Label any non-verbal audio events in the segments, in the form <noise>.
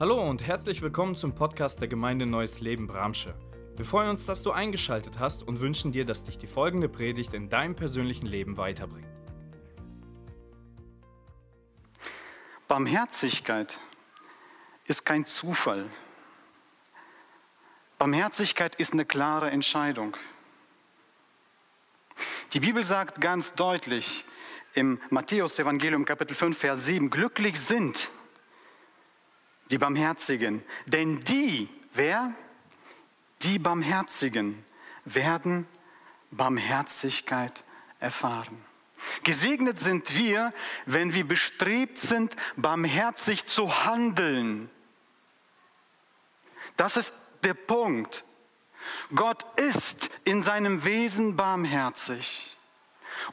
Hallo und herzlich willkommen zum Podcast der Gemeinde Neues Leben Bramsche. Wir freuen uns, dass du eingeschaltet hast und wünschen dir, dass dich die folgende Predigt in deinem persönlichen Leben weiterbringt. Barmherzigkeit ist kein Zufall. Barmherzigkeit ist eine klare Entscheidung. Die Bibel sagt ganz deutlich im Matthäus-Evangelium Kapitel 5, Vers 7, glücklich sind Barmherzigen, denn die, wer? Die Barmherzigen werden Barmherzigkeit erfahren. Gesegnet sind wir, wenn wir bestrebt sind, barmherzig zu handeln. Das ist der Punkt. Gott ist in seinem Wesen barmherzig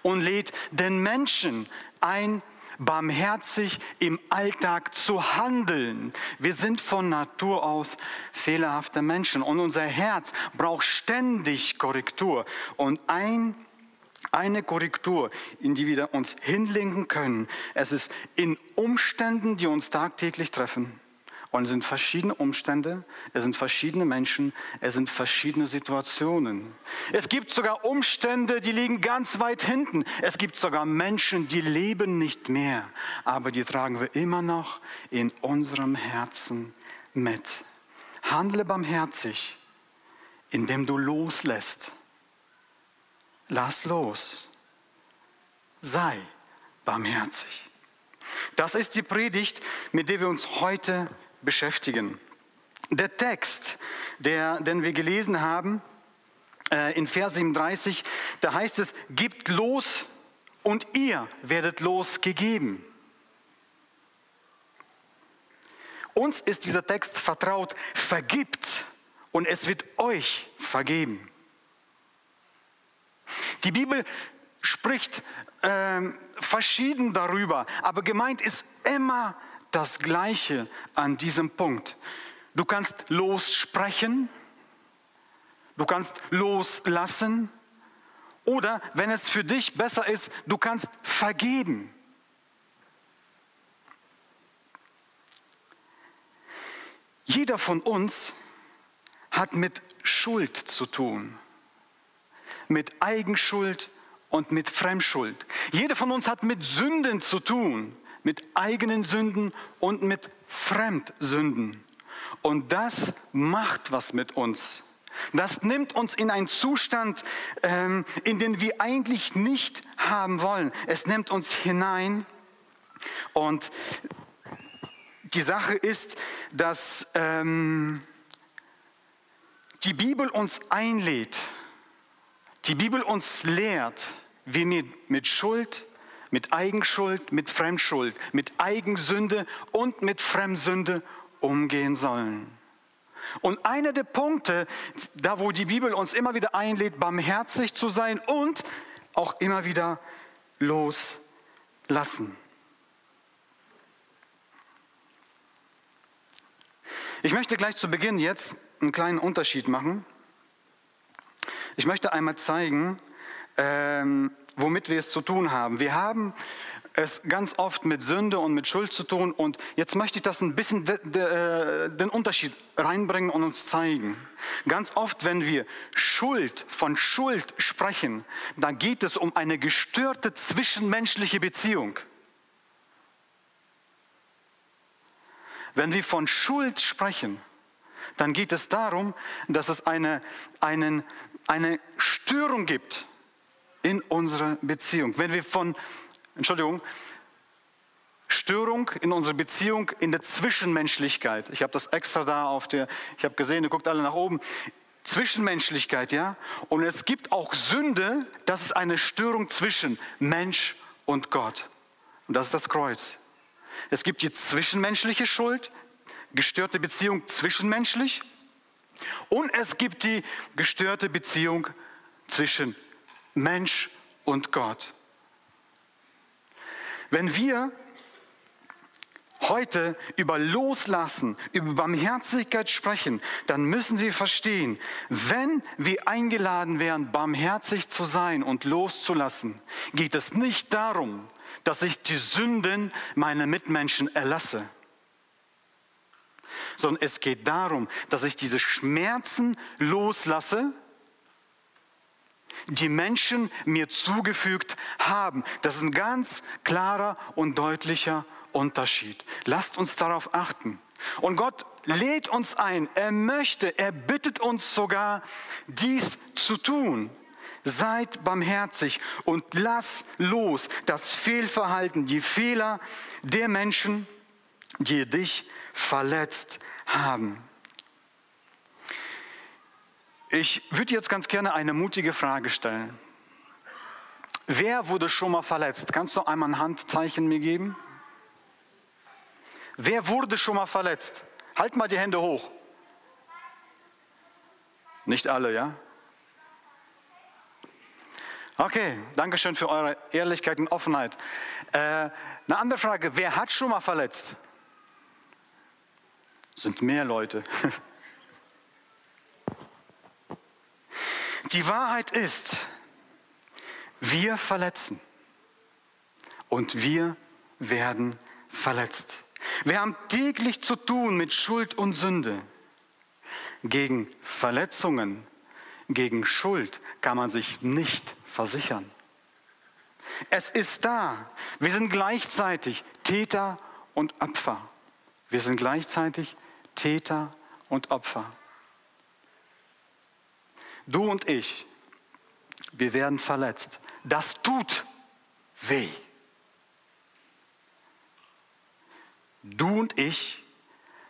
und lädt den Menschen ein, barmherzig im Alltag zu handeln. Wir sind von Natur aus fehlerhafte Menschen und unser Herz braucht ständig Korrektur. Und ein, eine Korrektur, in die wir uns hinlenken können, es ist in Umständen, die uns tagtäglich treffen. Und es sind verschiedene Umstände, es sind verschiedene Menschen, es sind verschiedene Situationen. Es gibt sogar Umstände, die liegen ganz weit hinten. Es gibt sogar Menschen, die leben nicht mehr, aber die tragen wir immer noch in unserem Herzen mit. Handle barmherzig, indem du loslässt. Lass los. Sei barmherzig. Das ist die Predigt, mit der wir uns heute beschäftigen. Der Text, der, den wir gelesen haben, äh, in Vers 37, da heißt es, gibt los und ihr werdet losgegeben. Uns ist dieser Text vertraut, vergibt und es wird euch vergeben. Die Bibel spricht äh, verschieden darüber, aber gemeint ist immer das Gleiche an diesem Punkt. Du kannst lossprechen, du kannst loslassen oder, wenn es für dich besser ist, du kannst vergeben. Jeder von uns hat mit Schuld zu tun, mit Eigenschuld und mit Fremdschuld. Jeder von uns hat mit Sünden zu tun, mit eigenen Sünden und mit Fremdsünden. Und das macht was mit uns. Das nimmt uns in einen Zustand, ähm, in den wir eigentlich nicht haben wollen. Es nimmt uns hinein. Und die Sache ist, dass ähm, die Bibel uns einlädt, die Bibel uns lehrt, wie wir mit Schuld, mit Eigenschuld, mit Fremdschuld, mit Eigensünde und mit Fremdsünde umgehen sollen. Und einer der Punkte, da wo die Bibel uns immer wieder einlädt, barmherzig zu sein und auch immer wieder loslassen. Ich möchte gleich zu Beginn jetzt einen kleinen Unterschied machen. Ich möchte einmal zeigen, ähm, womit wir es zu tun haben. Wir haben es ganz oft mit Sünde und mit Schuld zu tun. Und jetzt möchte ich das ein bisschen de, de, den Unterschied reinbringen und uns zeigen. Ganz oft, wenn wir Schuld von Schuld sprechen, dann geht es um eine gestörte zwischenmenschliche Beziehung. Wenn wir von Schuld sprechen, dann geht es darum, dass es eine, einen, eine Störung gibt in unserer Beziehung. Wenn wir von, Entschuldigung, Störung in unserer Beziehung, in der Zwischenmenschlichkeit. Ich habe das extra da auf der, ich habe gesehen, ihr guckt alle nach oben. Zwischenmenschlichkeit, ja. Und es gibt auch Sünde, das ist eine Störung zwischen Mensch und Gott. Und das ist das Kreuz. Es gibt die zwischenmenschliche Schuld, gestörte Beziehung zwischenmenschlich. Und es gibt die gestörte Beziehung zwischen Mensch und Gott. Wenn wir heute über Loslassen, über Barmherzigkeit sprechen, dann müssen wir verstehen, wenn wir eingeladen werden, barmherzig zu sein und loszulassen, geht es nicht darum, dass ich die Sünden meiner Mitmenschen erlasse. sondern es geht darum, dass ich diese Schmerzen loslasse, die Menschen mir zugefügt haben. Das ist ein ganz klarer und deutlicher Unterschied. Lasst uns darauf achten. Und Gott lädt uns ein, er möchte, er bittet uns sogar, dies zu tun. Seid barmherzig und lass los das Fehlverhalten, die Fehler der Menschen, die dich verletzt haben. Ich würde jetzt ganz gerne eine mutige Frage stellen. Wer wurde schon mal verletzt? Kannst du einmal ein Handzeichen mir geben? Wer wurde schon mal verletzt? Halt mal die Hände hoch. Nicht alle, ja? Okay, danke schön für eure Ehrlichkeit und Offenheit. Äh, eine andere Frage, wer hat schon mal verletzt? Sind mehr Leute. <laughs> Die Wahrheit ist, wir verletzen und wir werden verletzt. Wir haben täglich zu tun mit Schuld und Sünde. Gegen Verletzungen, gegen Schuld kann man sich nicht versichern. Es ist da. Wir sind gleichzeitig Täter und Opfer. Wir sind gleichzeitig Täter und Opfer. Du und ich, wir werden verletzt. Das tut weh. Du und ich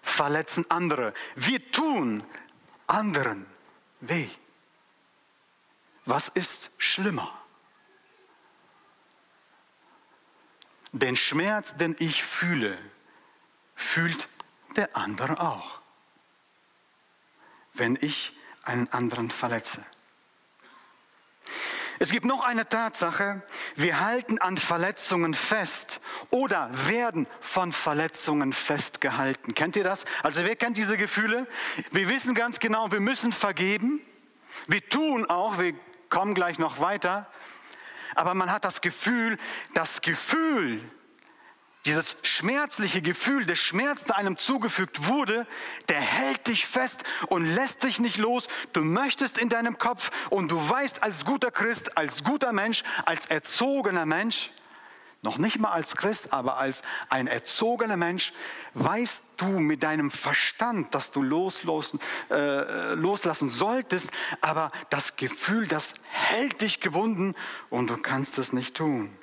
verletzen andere. Wir tun anderen weh. Was ist schlimmer? Den Schmerz, den ich fühle, fühlt der andere auch, wenn ich einen anderen verletze. Es gibt noch eine Tatsache, wir halten an Verletzungen fest oder werden von Verletzungen festgehalten. Kennt ihr das? Also wer kennt diese Gefühle? Wir wissen ganz genau, wir müssen vergeben. Wir tun auch, wir kommen gleich noch weiter. Aber man hat das Gefühl, das Gefühl, dieses schmerzliche Gefühl, der Schmerz, der einem zugefügt wurde, der hält dich fest und lässt dich nicht los. Du möchtest in deinem Kopf und du weißt als guter Christ, als guter Mensch, als erzogener Mensch, noch nicht mal als Christ, aber als ein erzogener Mensch, weißt du mit deinem Verstand, dass du loslassen, äh, loslassen solltest, aber das Gefühl, das hält dich gebunden und du kannst es nicht tun.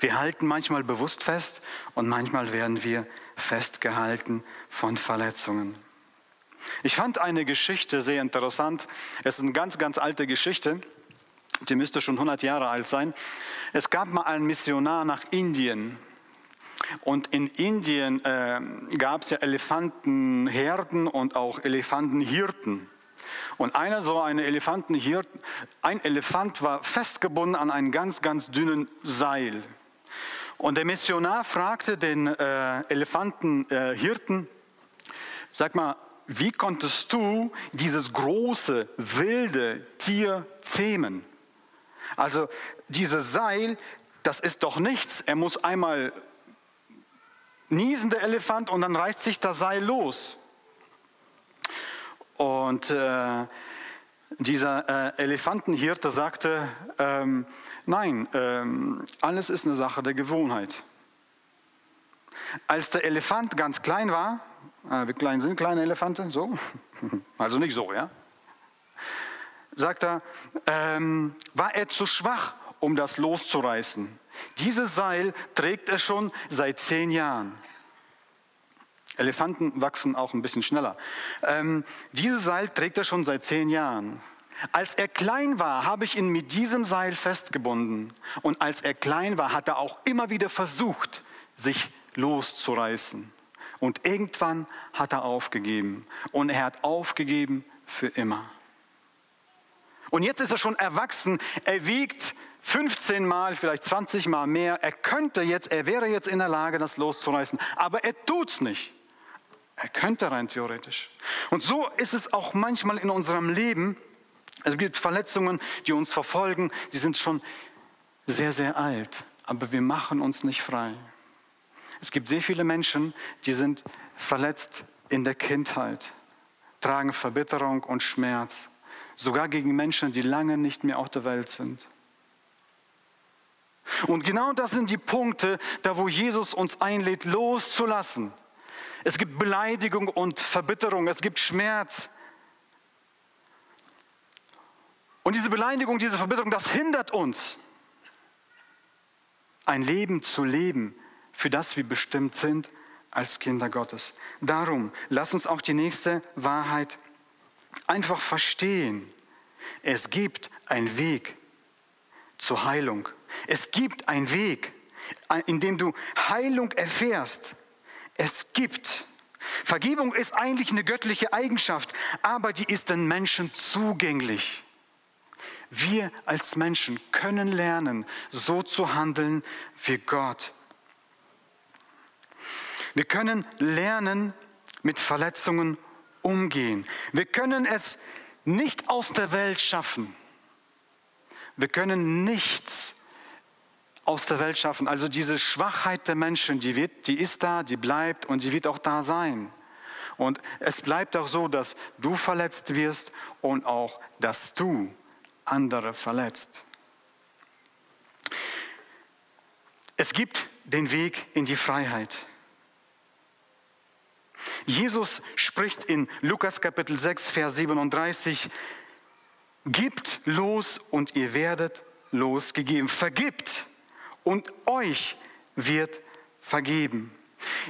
Wir halten manchmal bewusst fest und manchmal werden wir festgehalten von Verletzungen. Ich fand eine Geschichte sehr interessant. Es ist eine ganz, ganz alte Geschichte. Die müsste schon 100 Jahre alt sein. Es gab mal einen Missionar nach Indien. Und in Indien äh, gab es ja Elefantenherden und auch Elefantenhirten. Und einer so eine Elefantenhirten, ein Elefant war festgebunden an einen ganz, ganz dünnen Seil. Und der Missionar fragte den äh, Elefantenhirten, äh, sag mal, wie konntest du dieses große, wilde Tier zähmen? Also dieses Seil, das ist doch nichts. Er muss einmal niesen, der Elefant, und dann reißt sich das Seil los. Und äh, dieser äh, Elefantenhirte sagte, ähm, nein, ähm, alles ist eine Sache der Gewohnheit. Als der Elefant ganz klein war, äh, wie klein sind kleine Elefanten? So? <laughs> Also nicht so, ja? Sagt er, ähm, war er zu schwach, um das loszureißen. Dieses Seil trägt er schon seit zehn Jahren. Elefanten wachsen auch ein bisschen schneller. Ähm, dieses Seil trägt er schon seit zehn Jahren. Als er klein war, habe ich ihn mit diesem Seil festgebunden. Und als er klein war, hat er auch immer wieder versucht, sich loszureißen. Und irgendwann hat er aufgegeben. Und er hat aufgegeben für immer. Und jetzt ist er schon erwachsen. Er wiegt 15 Mal, vielleicht 20 Mal mehr. Er könnte jetzt, er wäre jetzt in der Lage, das loszureißen. Aber er tut's nicht. Er könnte rein theoretisch. Und so ist es auch manchmal in unserem Leben. Es gibt Verletzungen, die uns verfolgen, die sind schon sehr, sehr alt, aber wir machen uns nicht frei. Es gibt sehr viele Menschen, die sind verletzt in der Kindheit, tragen Verbitterung und Schmerz, sogar gegen Menschen, die lange nicht mehr auf der Welt sind. Und genau das sind die Punkte, da wo Jesus uns einlädt, loszulassen. Es gibt Beleidigung und Verbitterung, es gibt Schmerz. Und diese Beleidigung, diese Verbitterung, das hindert uns, ein Leben zu leben, für das wir bestimmt sind als Kinder Gottes. Darum, lass uns auch die nächste Wahrheit einfach verstehen. Es gibt einen Weg zur Heilung. Es gibt einen Weg, in dem du Heilung erfährst. Es gibt. Vergebung ist eigentlich eine göttliche Eigenschaft, aber die ist den Menschen zugänglich. Wir als Menschen können lernen, so zu handeln wie Gott. Wir können lernen, mit Verletzungen umgehen. Wir können es nicht aus der Welt schaffen. Wir können nichts aus der Welt schaffen. Also diese Schwachheit der Menschen, die, wird, die ist da, die bleibt und die wird auch da sein. Und es bleibt auch so, dass du verletzt wirst und auch, dass du andere verletzt. Es gibt den Weg in die Freiheit. Jesus spricht in Lukas Kapitel 6, Vers 37, Gibt los und ihr werdet losgegeben. Vergibt und euch wird vergeben.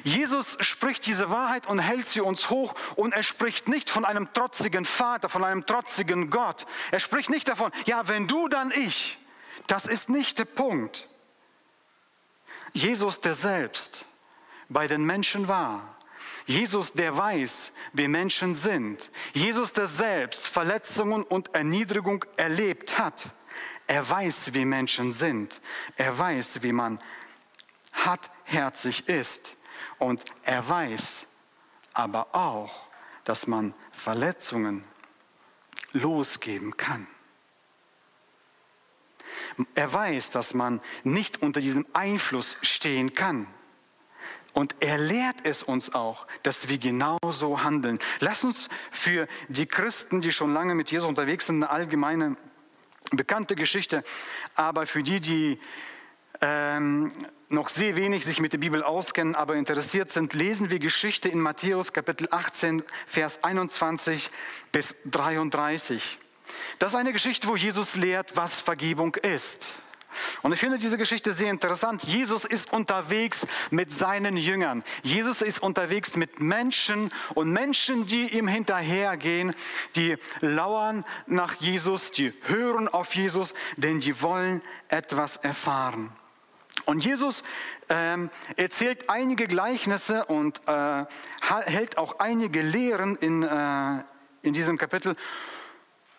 Jesus spricht diese Wahrheit und hält sie uns hoch und er spricht nicht von einem trotzigen Vater, von einem trotzigen Gott. Er spricht nicht davon, ja, wenn du, dann ich. Das ist nicht der Punkt. Jesus, der selbst bei den Menschen war, Jesus, der weiß, wie Menschen sind, Jesus, der selbst Verletzungen und Erniedrigung erlebt hat, er weiß, wie Menschen sind, er weiß, wie man hartherzig ist. Und er weiß aber auch, dass man Verletzungen losgeben kann. Er weiß, dass man nicht unter diesem Einfluss stehen kann. Und er lehrt es uns auch, dass wir genauso handeln. Lass uns für die Christen, die schon lange mit Jesus unterwegs sind, eine allgemeine bekannte Geschichte, aber für die, die ähm, noch sehr wenig sich mit der Bibel auskennen, aber interessiert sind, lesen wir Geschichte in Matthäus Kapitel 18, Vers 21 bis 33. Das ist eine Geschichte, wo Jesus lehrt, was Vergebung ist. Und ich finde diese Geschichte sehr interessant. Jesus ist unterwegs mit seinen Jüngern. Jesus ist unterwegs mit Menschen und Menschen, die ihm hinterhergehen, die lauern nach Jesus, die hören auf Jesus, denn die wollen etwas erfahren. Und Jesus ähm, erzählt einige Gleichnisse und äh, hält auch einige Lehren in, äh, in diesem Kapitel.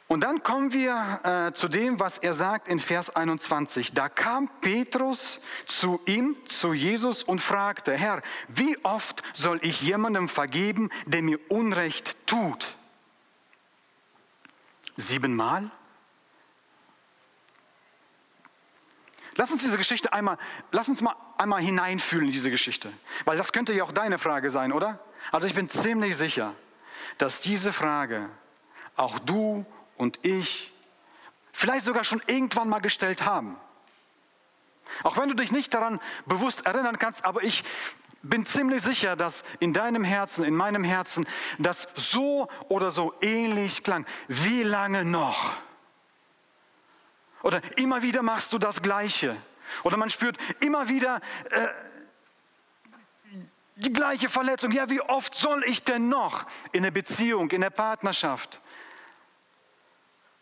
Und dann kommen wir äh, zu dem, was er sagt in Vers 21. Da kam Petrus zu ihm, zu Jesus und fragte, Herr, wie oft soll ich jemandem vergeben, der mir Unrecht tut? Siebenmal? Lass uns diese Geschichte einmal, lass uns mal einmal hineinfühlen in diese Geschichte. Weil das könnte ja auch deine Frage sein, oder? Also ich bin ziemlich sicher, dass diese Frage auch du und ich vielleicht sogar schon irgendwann mal gestellt haben. Auch wenn du dich nicht daran bewusst erinnern kannst, aber ich bin ziemlich sicher, dass in deinem Herzen, in meinem Herzen, das so oder so ähnlich klang. Wie lange noch? Oder immer wieder machst du das Gleiche. Oder man spürt immer wieder äh, die gleiche Verletzung. Ja, wie oft soll ich denn noch in der Beziehung, in der Partnerschaft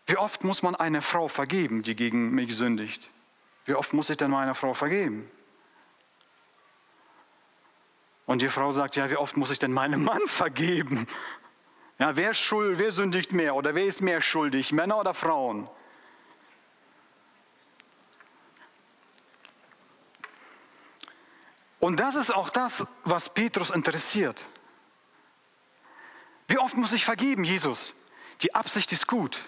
wie oft muss man eine Frau vergeben, die gegen mich sündigt? Wie oft muss ich denn meiner Frau vergeben? Und die Frau sagt, ja, wie oft muss ich denn meinem Mann vergeben? Ja, wer, schuld, wer sündigt mehr oder wer ist mehr schuldig, Männer oder Frauen? Und das ist auch das, was Petrus interessiert. Wie oft muss ich vergeben, Jesus? Die Absicht ist gut.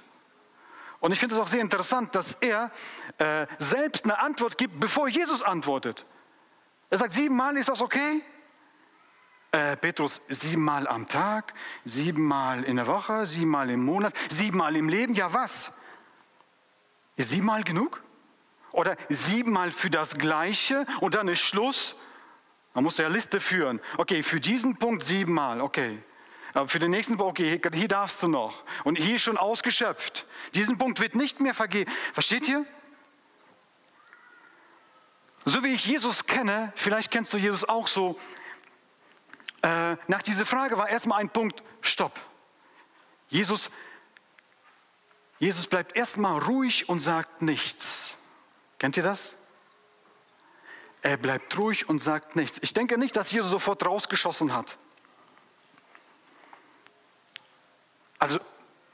Und ich finde es auch sehr interessant, dass er äh, selbst eine Antwort gibt, bevor Jesus antwortet. Er sagt, siebenmal ist das okay? Äh, Petrus, siebenmal am Tag, siebenmal in der Woche, siebenmal im Monat, siebenmal im Leben, ja was? Siebenmal genug? Oder siebenmal für das Gleiche und dann ist Schluss? Man muss ja Liste führen. Okay, für diesen Punkt siebenmal, okay. Aber für den nächsten Punkt, okay, hier darfst du noch. Und hier schon ausgeschöpft. Diesen Punkt wird nicht mehr vergeben. Versteht ihr? So wie ich Jesus kenne, vielleicht kennst du Jesus auch so, äh, nach dieser Frage war erstmal ein Punkt, stopp. Jesus, Jesus bleibt erstmal ruhig und sagt nichts. Kennt ihr das? Er bleibt ruhig und sagt nichts. Ich denke nicht, dass Jesus sofort rausgeschossen hat. Also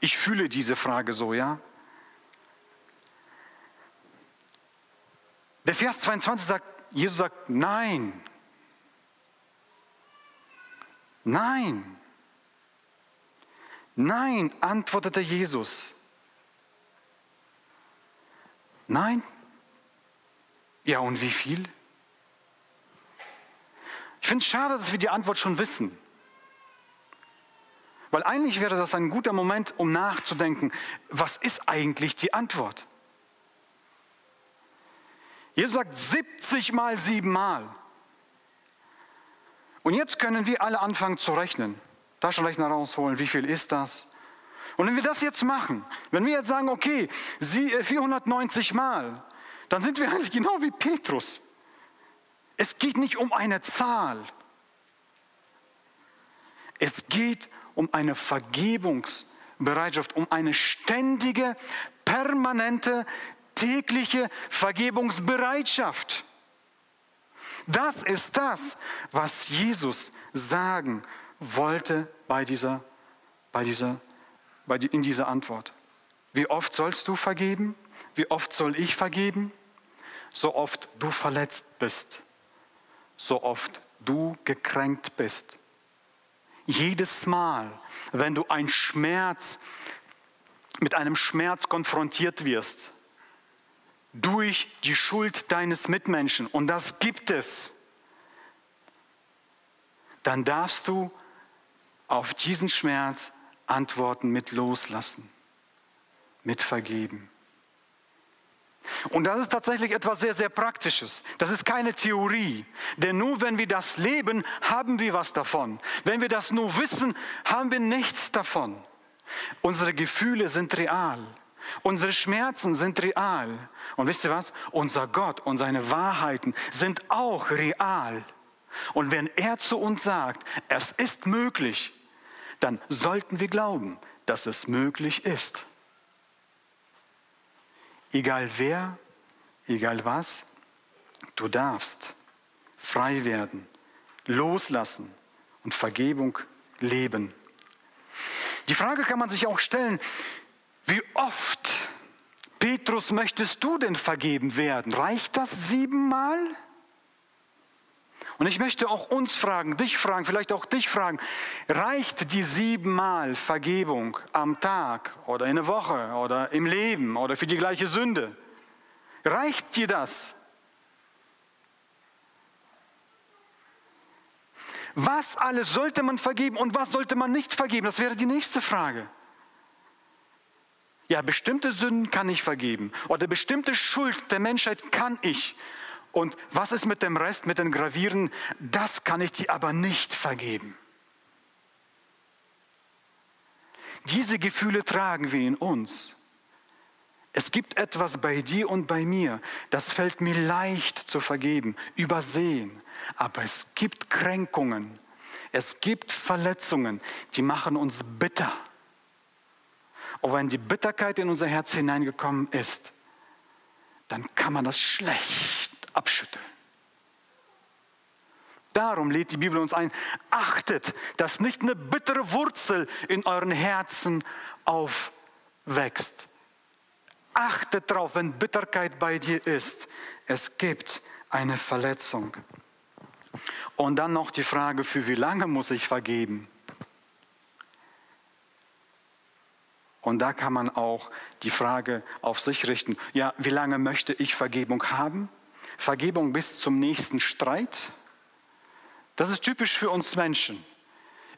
ich fühle diese Frage so, ja. Der Vers 22 sagt, Jesus sagt, nein. Nein. Nein, antwortete Jesus. Nein. Ja, und wie viel? Ich finde es schade, dass wir die Antwort schon wissen. Weil eigentlich wäre das ein guter Moment, um nachzudenken, was ist eigentlich die Antwort? Jesus sagt 70 mal 7 mal. Und jetzt können wir alle anfangen zu rechnen. Taschenrechner rausholen, wie viel ist das? Und wenn wir das jetzt machen, wenn wir jetzt sagen, okay, 490 Mal, dann sind wir eigentlich genau wie Petrus. Es geht nicht um eine Zahl. Es geht um eine Vergebungsbereitschaft, um eine ständige, permanente, tägliche Vergebungsbereitschaft. Das ist das, was Jesus sagen wollte bei dieser, bei dieser, bei die, in dieser Antwort. Wie oft sollst du vergeben? Wie oft soll ich vergeben? So oft du verletzt bist, so oft du gekränkt bist. Jedes Mal, wenn du ein Schmerz, mit einem Schmerz konfrontiert wirst, durch die Schuld deines Mitmenschen, und das gibt es, dann darfst du auf diesen Schmerz antworten mit Loslassen, mit Vergeben. Und das ist tatsächlich etwas sehr, sehr Praktisches. Das ist keine Theorie. Denn nur wenn wir das leben, haben wir was davon. Wenn wir das nur wissen, haben wir nichts davon. Unsere Gefühle sind real. Unsere Schmerzen sind real. Und wisst ihr was? Unser Gott und seine Wahrheiten sind auch real. Und wenn er zu uns sagt, es ist möglich, dann sollten wir glauben, dass es möglich ist. Egal wer, egal was, du darfst frei werden, loslassen und Vergebung leben. Die Frage kann man sich auch stellen, wie oft, Petrus, möchtest du denn vergeben werden? Reicht das siebenmal? Und ich möchte auch uns fragen, dich fragen, vielleicht auch dich fragen, reicht die siebenmal Vergebung am Tag oder in der Woche oder im Leben oder für die gleiche Sünde? Reicht dir das? Was alles sollte man vergeben und was sollte man nicht vergeben? Das wäre die nächste Frage. Ja, bestimmte Sünden kann ich vergeben oder bestimmte Schuld der Menschheit kann ich. Und was ist mit dem Rest, mit den Gravieren? Das kann ich dir aber nicht vergeben. Diese Gefühle tragen wir in uns. Es gibt etwas bei dir und bei mir, das fällt mir leicht zu vergeben, übersehen. Aber es gibt Kränkungen, es gibt Verletzungen, die machen uns bitter. Und wenn die Bitterkeit in unser Herz hineingekommen ist, dann kann man das schlecht abschütteln. Darum lädt die Bibel uns ein, achtet, dass nicht eine bittere Wurzel in euren Herzen aufwächst. Achtet darauf, wenn Bitterkeit bei dir ist. Es gibt eine Verletzung. Und dann noch die Frage, für wie lange muss ich vergeben? Und da kann man auch die Frage auf sich richten, ja, wie lange möchte ich Vergebung haben? Vergebung bis zum nächsten Streit. Das ist typisch für uns Menschen.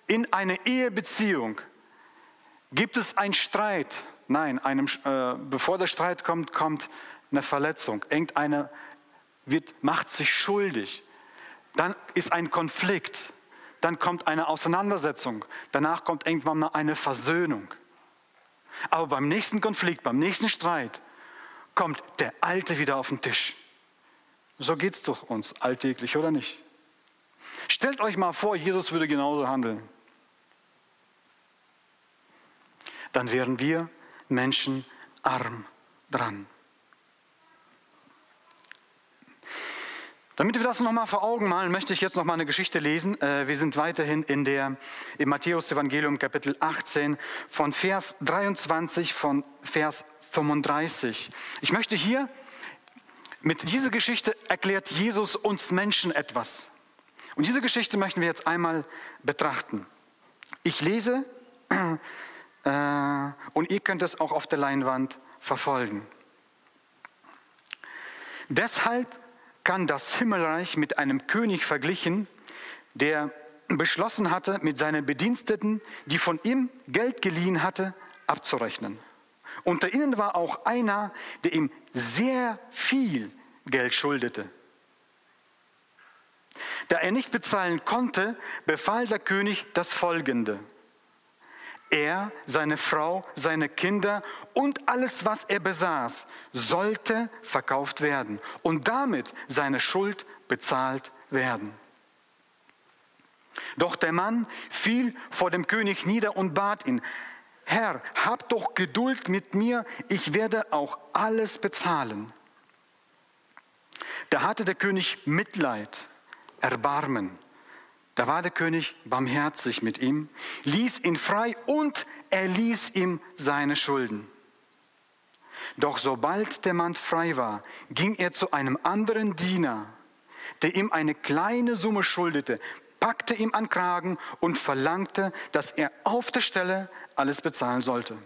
In einer Ehebeziehung gibt es einen Streit. Nein, einem, äh, bevor der Streit kommt, kommt eine Verletzung. Irgendeiner wird, macht sich schuldig. Dann ist ein Konflikt. Dann kommt eine Auseinandersetzung. Danach kommt irgendwann mal eine Versöhnung. Aber beim nächsten Konflikt, beim nächsten Streit, kommt der Alte wieder auf den Tisch. So geht es doch uns alltäglich, oder nicht? Stellt euch mal vor, Jesus würde genauso handeln. Dann wären wir Menschen arm dran. Damit wir das nochmal vor Augen malen, möchte ich jetzt nochmal eine Geschichte lesen. Äh, wir sind weiterhin in der, im Matthäus-Evangelium, Kapitel 18, von Vers 23, von Vers 35. Ich möchte hier, mit dieser Geschichte erklärt Jesus uns Menschen etwas. Und diese Geschichte möchten wir jetzt einmal betrachten. Ich lese <clears throat> äh, und ihr könnt es auch auf der Leinwand verfolgen. Deshalb kann das Himmelreich mit einem König verglichen, der beschlossen hatte, mit seinen Bediensteten, die von ihm Geld geliehen hatte, abzurechnen. Unter ihnen war auch einer, der ihm sehr viel Geld schuldete. Da er nicht bezahlen konnte, befahl der König das Folgende. Er, seine Frau, seine Kinder und alles, was er besaß, sollte verkauft werden und damit seine Schuld bezahlt werden. Doch der Mann fiel vor dem König nieder und bat ihn, Herr, hab doch Geduld mit mir, ich werde auch alles bezahlen. Da hatte der König Mitleid, Erbarmen da war der König barmherzig mit ihm, ließ ihn frei und er ließ ihm seine Schulden. Doch sobald der Mann frei war, ging er zu einem anderen Diener, der ihm eine kleine Summe schuldete, packte ihm an Kragen und verlangte, dass er auf der Stelle alles bezahlen sollte.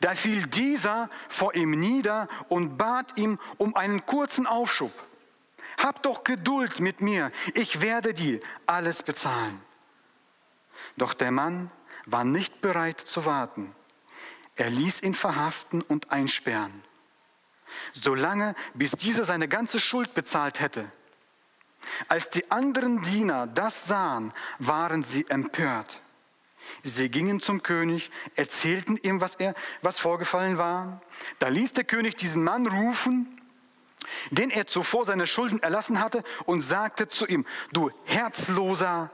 Da fiel dieser vor ihm nieder und bat ihm um einen kurzen Aufschub. Hab doch Geduld mit mir, ich werde dir alles bezahlen. Doch der Mann war nicht bereit zu warten. Er ließ ihn verhaften und einsperren, solange bis dieser seine ganze Schuld bezahlt hätte. Als die anderen Diener das sahen, waren sie empört. Sie gingen zum König, erzählten ihm, was, er, was vorgefallen war. Da ließ der König diesen Mann rufen den er zuvor seine Schulden erlassen hatte und sagte zu ihm, du herzloser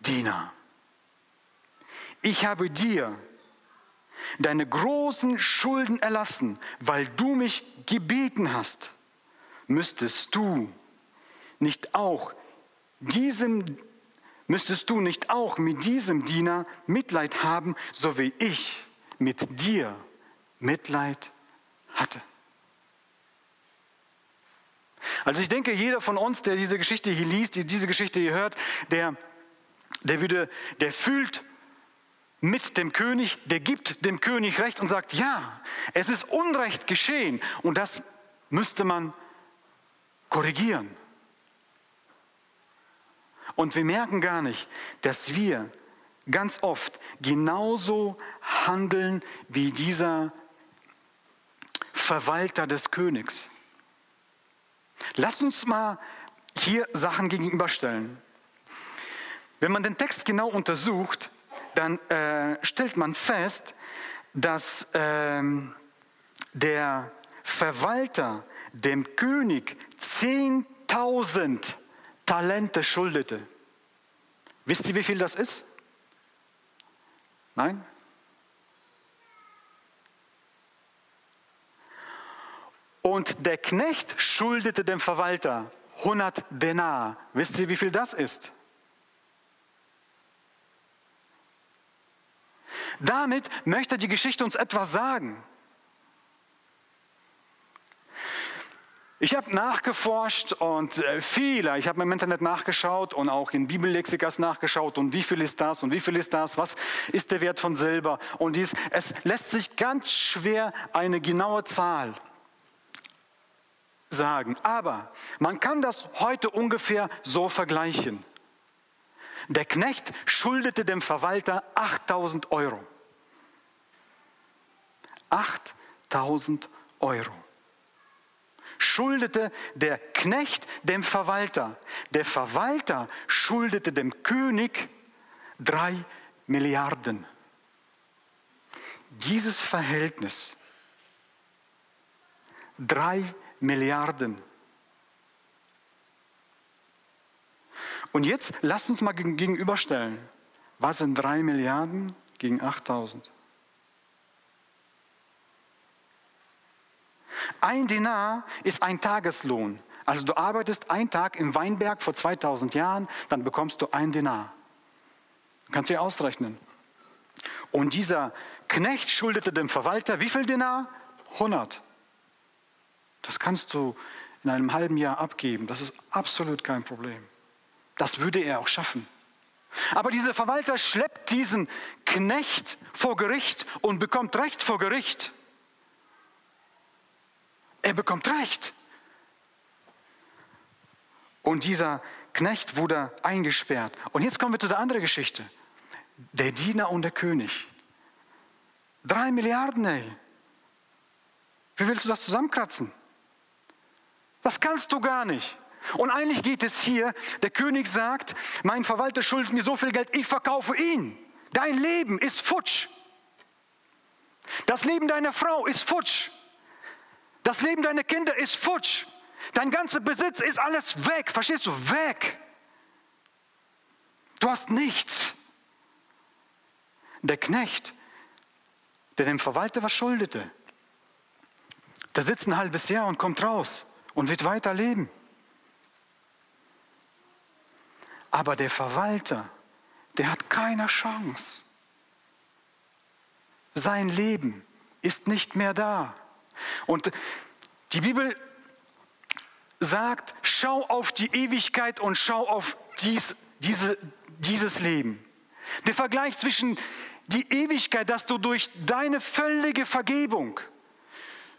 Diener, ich habe dir deine großen Schulden erlassen, weil du mich gebeten hast. Müsstest du nicht auch diesem müsstest du nicht auch mit diesem Diener Mitleid haben, so wie ich mit dir Mitleid hatte? Also ich denke, jeder von uns, der diese Geschichte hier liest, diese Geschichte hier hört, der, der, würde, der fühlt mit dem König, der gibt dem König Recht und sagt, ja, es ist Unrecht geschehen und das müsste man korrigieren. Und wir merken gar nicht, dass wir ganz oft genauso handeln wie dieser Verwalter des Königs. Lasst uns mal hier Sachen gegenüberstellen. Wenn man den Text genau untersucht, dann äh, stellt man fest, dass äh, der Verwalter dem König 10.000 Talente schuldete. Wisst ihr, wie viel das ist? Nein? Und der Knecht schuldete dem Verwalter 100 Denar. Wisst ihr, wie viel das ist? Damit möchte die Geschichte uns etwas sagen. Ich habe nachgeforscht und äh, viele, ich habe im Internet nachgeschaut und auch in Bibellexikas nachgeschaut und wie viel ist das und wie viel ist das, was ist der Wert von Silber und dies. Es lässt sich ganz schwer eine genaue Zahl sagen, aber man kann das heute ungefähr so vergleichen. Der Knecht schuldete dem Verwalter 8000 Euro. 8000 Euro. Schuldete der Knecht dem Verwalter. Der Verwalter schuldete dem König drei Milliarden. Dieses Verhältnis, drei Milliarden. Und jetzt lasst uns mal gegenüberstellen. Was sind drei Milliarden gegen 8000? Ein Dinar ist ein Tageslohn. Also du arbeitest einen Tag im Weinberg vor 2000 Jahren, dann bekommst du ein Dinar. Du kannst dir ausrechnen. Und dieser Knecht schuldete dem Verwalter wie viel Dinar? 100. Das kannst du in einem halben Jahr abgeben. Das ist absolut kein Problem. Das würde er auch schaffen. Aber dieser Verwalter schleppt diesen Knecht vor Gericht und bekommt Recht vor Gericht. Er bekommt Recht. Und dieser Knecht wurde eingesperrt. Und jetzt kommen wir zu der anderen Geschichte. Der Diener und der König. Drei Milliarden, ey. Wie willst du das zusammenkratzen? Das kannst du gar nicht. Und eigentlich geht es hier, der König sagt, mein Verwalter schuldet mir so viel Geld, ich verkaufe ihn. Dein Leben ist futsch. Das Leben deiner Frau ist futsch. Das Leben deiner Kinder ist futsch. Dein ganzer Besitz ist alles weg. Verstehst du? Weg. Du hast nichts. Der Knecht, der dem Verwalter was schuldete, der sitzt ein halbes Jahr und kommt raus und wird weiter leben. Aber der Verwalter, der hat keine Chance. Sein Leben ist nicht mehr da. Und die Bibel sagt, schau auf die Ewigkeit und schau auf dies, diese, dieses Leben. Der Vergleich zwischen die Ewigkeit, dass du durch deine völlige Vergebung,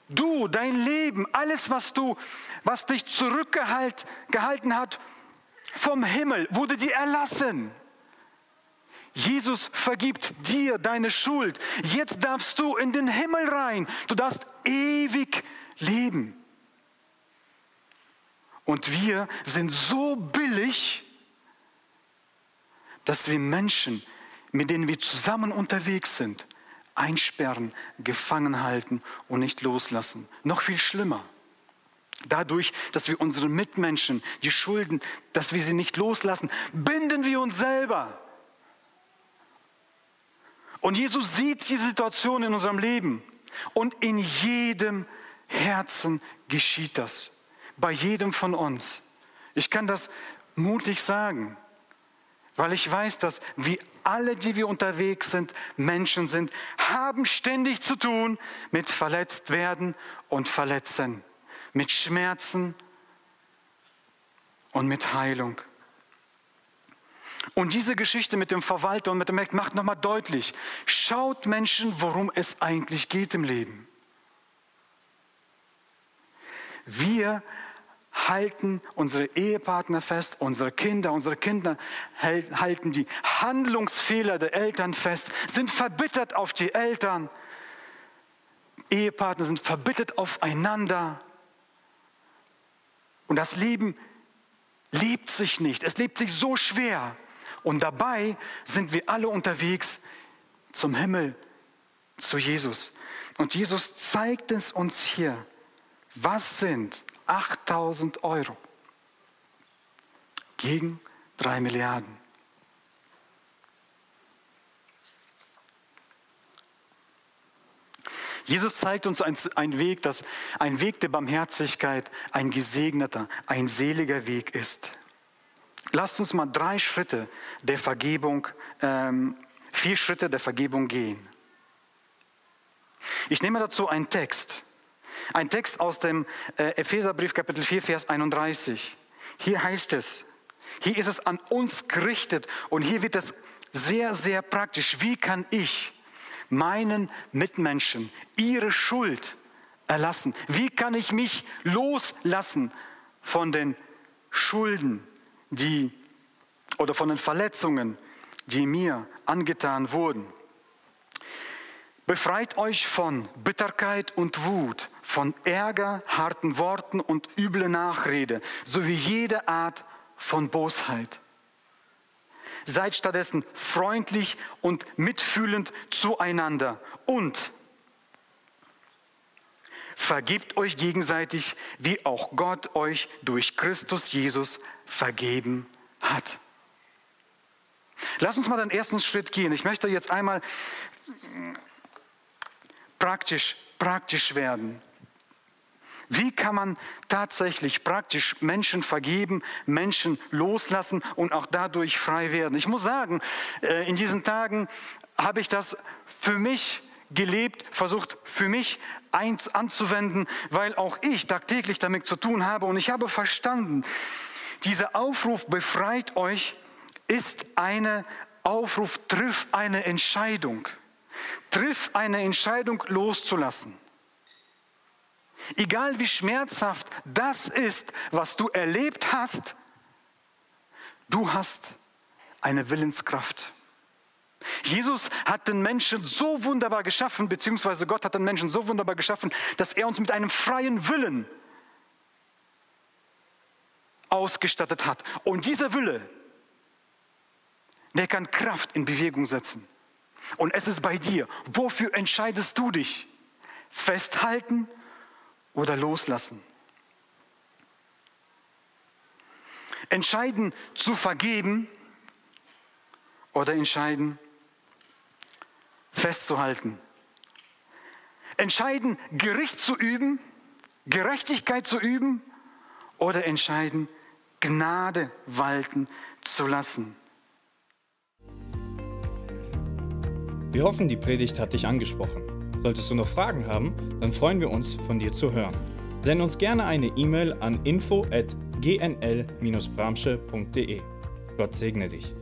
Du, dein Leben, alles, was du, was dich zurückgehalten hat vom Himmel, wurde dir erlassen. Jesus vergibt dir deine Schuld. Jetzt darfst du in den Himmel rein. Du darfst ewig leben. Und wir sind so billig, dass wir Menschen, mit denen wir zusammen unterwegs sind, einsperren, gefangen halten und nicht loslassen. Noch viel schlimmer. Dadurch, dass wir unsere Mitmenschen, die Schulden, dass wir sie nicht loslassen, binden wir uns selber. Und Jesus sieht die Situation in unserem Leben. Und in jedem Herzen geschieht das. Bei jedem von uns. Ich kann das mutig sagen weil ich weiß, dass wir alle, die wir unterwegs sind, Menschen sind, haben ständig zu tun mit verletzt werden und verletzen, mit Schmerzen und mit Heilung. Und diese Geschichte mit dem Verwalter und mit dem Mächt macht nochmal deutlich, schaut Menschen, worum es eigentlich geht im Leben. Wir halten unsere Ehepartner fest, unsere Kinder, unsere Kinder halten die Handlungsfehler der Eltern fest, sind verbittert auf die Eltern. Ehepartner sind verbittert aufeinander. Und das Leben lebt sich nicht. Es lebt sich so schwer. Und dabei sind wir alle unterwegs zum Himmel, zu Jesus. Und Jesus zeigt es uns hier. Was sind 8000 Euro gegen 3 Milliarden. Jesus zeigt uns einen Weg, dass ein Weg der Barmherzigkeit ein gesegneter, ein seliger Weg ist. Lasst uns mal drei Schritte der Vergebung, ähm, vier Schritte der Vergebung gehen. Ich nehme dazu einen Text ein Text aus dem äh, Epheserbrief Kapitel 4, Vers 31. Hier heißt es, hier ist es an uns gerichtet und hier wird es sehr, sehr praktisch. Wie kann ich meinen Mitmenschen ihre Schuld erlassen? Wie kann ich mich loslassen von den Schulden, die oder von den Verletzungen, die mir angetan wurden? Befreit euch von Bitterkeit und Wut, von Ärger, harten Worten und üble Nachrede, sowie jede Art von Bosheit. Seid stattdessen freundlich und mitfühlend zueinander und vergebt euch gegenseitig, wie auch Gott euch durch Christus Jesus vergeben hat. Lass uns mal den ersten Schritt gehen. Ich möchte jetzt einmal praktisch, praktisch werden. Wie kann man tatsächlich praktisch Menschen vergeben, Menschen loslassen und auch dadurch frei werden? Ich muss sagen, äh, in diesen Tagen habe ich das für mich gelebt, versucht für mich anzuwenden, weil auch ich tagtäglich damit zu tun habe und ich habe verstanden, dieser Aufruf befreit euch ist eine Aufruf, triff eine Entscheidung. Triff eine Entscheidung loszulassen. Egal wie schmerzhaft das ist, was du erlebt hast, du hast eine Willenskraft. Jesus hat den Menschen so wunderbar geschaffen, beziehungsweise Gott hat den Menschen so wunderbar geschaffen, dass er uns mit einem freien Willen ausgestattet hat. Und dieser Wille, der kann Kraft in Bewegung setzen. Und es ist bei dir. Wofür entscheidest du dich? Festhalten oder loslassen? Entscheiden zu vergeben oder entscheiden festzuhalten? Entscheiden Gericht zu üben, Gerechtigkeit zu üben oder entscheiden Gnade walten zu lassen? Wir hoffen, die Predigt hat dich angesprochen. Solltest du noch Fragen haben, dann freuen wir uns, von dir zu hören. Send uns gerne eine E-Mail an info@gnl-bramsche.de. Gott segne dich.